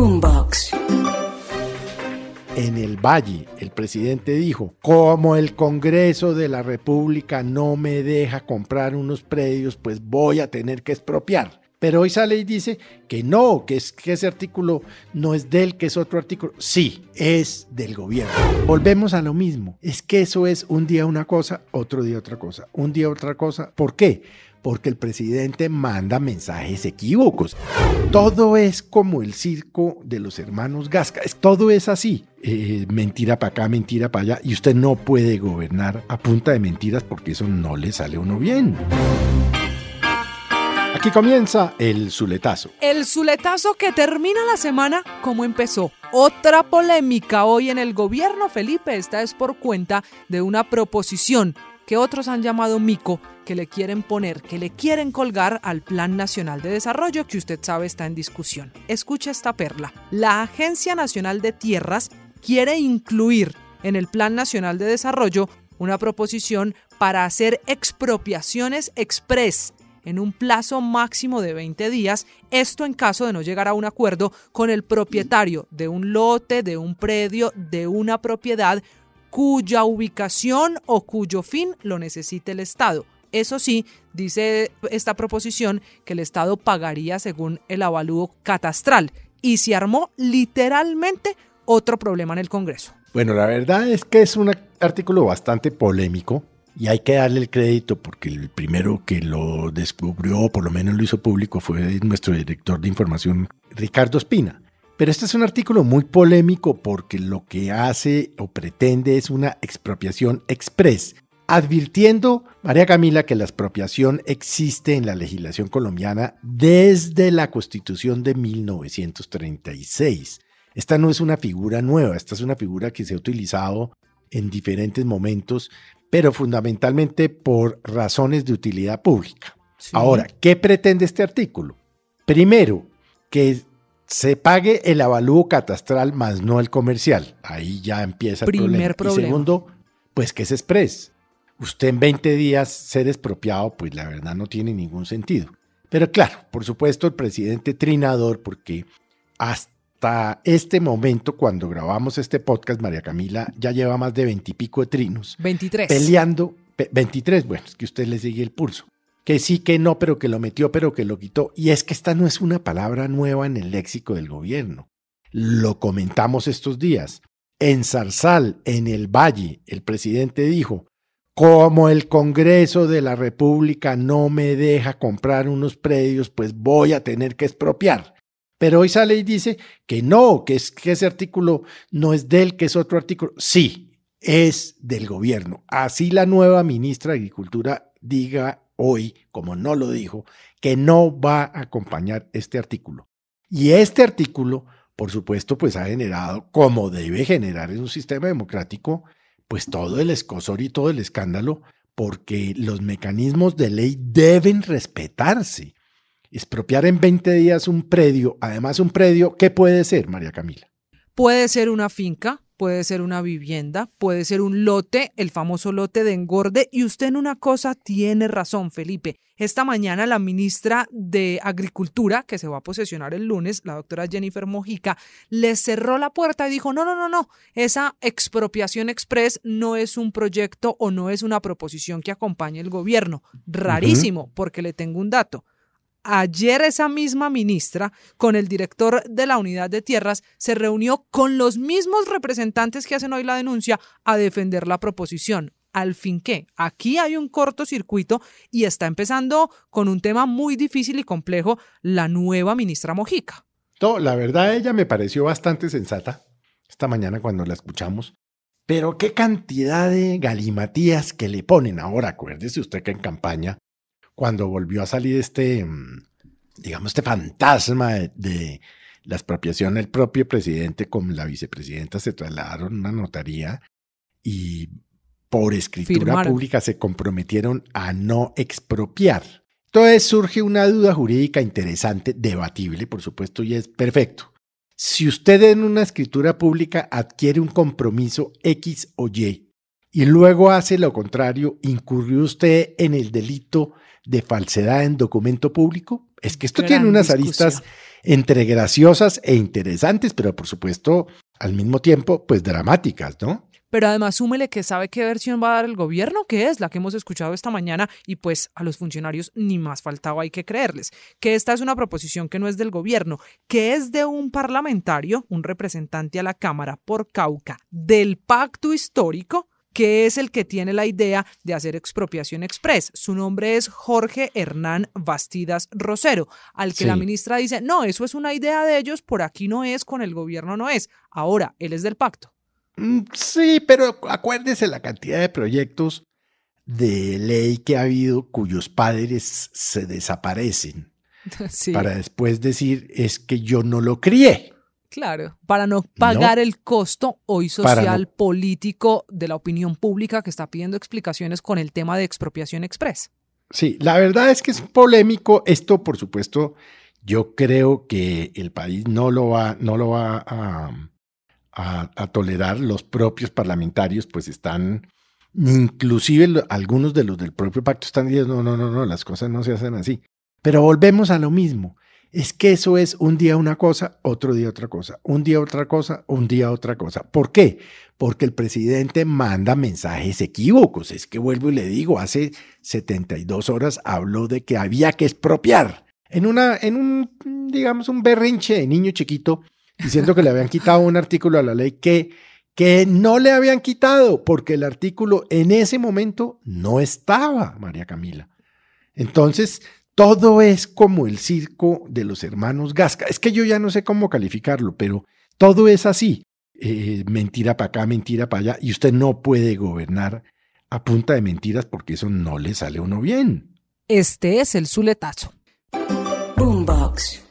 Boombox. En el Valle, el presidente dijo, como el Congreso de la República no me deja comprar unos predios, pues voy a tener que expropiar. Pero hoy sale y dice que no, que, es, que ese artículo no es del, que es otro artículo. Sí, es del gobierno. Volvemos a lo mismo. Es que eso es un día una cosa, otro día otra cosa, un día otra cosa. ¿Por qué? Porque el presidente manda mensajes equívocos. Todo es como el circo de los hermanos Gasca. Todo es así. Eh, mentira para acá, mentira para allá. Y usted no puede gobernar a punta de mentiras porque eso no le sale a uno bien. Aquí comienza el Zuletazo. El Zuletazo que termina la semana como empezó. Otra polémica hoy en el gobierno, Felipe. Esta es por cuenta de una proposición que otros han llamado mico, que le quieren poner, que le quieren colgar al Plan Nacional de Desarrollo, que usted sabe está en discusión. Escucha esta perla. La Agencia Nacional de Tierras quiere incluir en el Plan Nacional de Desarrollo una proposición para hacer expropiaciones express en un plazo máximo de 20 días, esto en caso de no llegar a un acuerdo con el propietario de un lote, de un predio, de una propiedad cuya ubicación o cuyo fin lo necesite el Estado. Eso sí, dice esta proposición que el Estado pagaría según el avalúo catastral y se armó literalmente otro problema en el Congreso. Bueno, la verdad es que es un artículo bastante polémico y hay que darle el crédito porque el primero que lo descubrió, por lo menos lo hizo público, fue nuestro director de información, Ricardo Espina. Pero este es un artículo muy polémico porque lo que hace o pretende es una expropiación express, advirtiendo, María Camila, que la expropiación existe en la legislación colombiana desde la Constitución de 1936. Esta no es una figura nueva, esta es una figura que se ha utilizado en diferentes momentos pero fundamentalmente por razones de utilidad pública. Ahora, ¿qué pretende este artículo? Primero, que se pague el avalúo catastral más no el comercial. Ahí ya empieza el Primer problema. Y segundo, pues que es express. Usted en 20 días ser expropiado, pues la verdad no tiene ningún sentido. Pero claro, por supuesto el presidente trinador, porque hasta hasta este momento, cuando grabamos este podcast, María Camila ya lleva más de veintipico de trinos. 23. Peleando. 23, bueno, es que usted le sigue el pulso. Que sí, que no, pero que lo metió, pero que lo quitó. Y es que esta no es una palabra nueva en el léxico del gobierno. Lo comentamos estos días. En Zarzal, en el Valle, el presidente dijo, como el Congreso de la República no me deja comprar unos predios, pues voy a tener que expropiar. Pero hoy sale y dice que no, que, es, que ese artículo no es del, que es otro artículo. Sí, es del gobierno. Así la nueva ministra de Agricultura diga hoy, como no lo dijo, que no va a acompañar este artículo. Y este artículo, por supuesto, pues ha generado, como debe generar en un sistema democrático, pues todo el escosor y todo el escándalo, porque los mecanismos de ley deben respetarse. Expropiar en 20 días un predio, además un predio, ¿qué puede ser, María Camila? Puede ser una finca, puede ser una vivienda, puede ser un lote, el famoso lote de engorde. Y usted en una cosa tiene razón, Felipe. Esta mañana la ministra de Agricultura, que se va a posesionar el lunes, la doctora Jennifer Mojica, le cerró la puerta y dijo, no, no, no, no, esa expropiación express no es un proyecto o no es una proposición que acompañe el gobierno. Rarísimo, porque le tengo un dato. Ayer esa misma ministra, con el director de la unidad de tierras, se reunió con los mismos representantes que hacen hoy la denuncia a defender la proposición. Al fin que aquí hay un cortocircuito y está empezando con un tema muy difícil y complejo la nueva ministra Mojica. La verdad ella me pareció bastante sensata esta mañana cuando la escuchamos. Pero qué cantidad de galimatías que le ponen ahora, acuérdese usted que en campaña cuando volvió a salir este, mm, digamos, este fantasma de, la expropiación, el propio presidente con la vicepresidenta se trasladaron a una notaría y por escritura pública se comprometieron a no expropiar. Entonces surge una duda jurídica interesante, debatible, por supuesto, y es perfecto. Si usted en una escritura pública adquiere un compromiso X o Y y luego hace lo contrario, incurrió usted en el delito de falsedad en documento público? Es que esto tiene unas aristas entre graciosas e interesantes, pero por supuesto al mismo tiempo, pues dramáticas, ¿no? Pero además súmele que sabe qué versión va a dar el gobierno, que es la que hemos escuchado esta mañana, y pues a los funcionarios ni más faltaba hay que creerles, que esta es una proposición que no es del gobierno, que es de un parlamentario, un representante a la Cámara por Cauca, del pacto histórico, que es el que tiene la idea de hacer expropiación express. Su nombre es Jorge Hernán Bastidas Rosero, al que la ministra dice, no, eso es una idea de ellos, por aquí no es, con el gobierno no es. Ahora, él es del pacto. Mm, sí, pero acuérdese la cantidad de proyectos de ley que ha habido cuyos padres se desaparecen. Para después decir, es que yo no lo crié. Claro, para no pagar el costo hoy social político de la opinión pública que está pidiendo explicaciones con el tema de expropiación express. Sí, la verdad es que es polémico. Esto, por supuesto, yo creo que el país no lo va, no lo va a, a, tolerar. Los propios parlamentarios, pues están, inclusive algunos de los del propio pacto están diciendo, no, no, no, no, las cosas no se hacen así. Pero volvemos a lo mismo es que eso es un día una cosa, otro día otra cosa, un día otra cosa, un día otra cosa. ¿Por qué? Porque el presidente manda mensajes equívocos. Es que vuelvo y le digo, hace 72 horas habló de que había que expropiar en una, en un, digamos, un berrinche de niño chiquito, diciendo que le habían quitado un artículo a la ley que, que no le habían quitado, porque el artículo en ese momento no estaba, María Camila. Entonces, todo es como el circo de los hermanos Gasca. Es que yo ya no sé cómo calificarlo, pero todo es así. Eh, mentira para acá, mentira para allá. Y usted no puede gobernar a punta de mentiras porque eso no le sale a uno bien. Este es el Zuletazo. Boombox.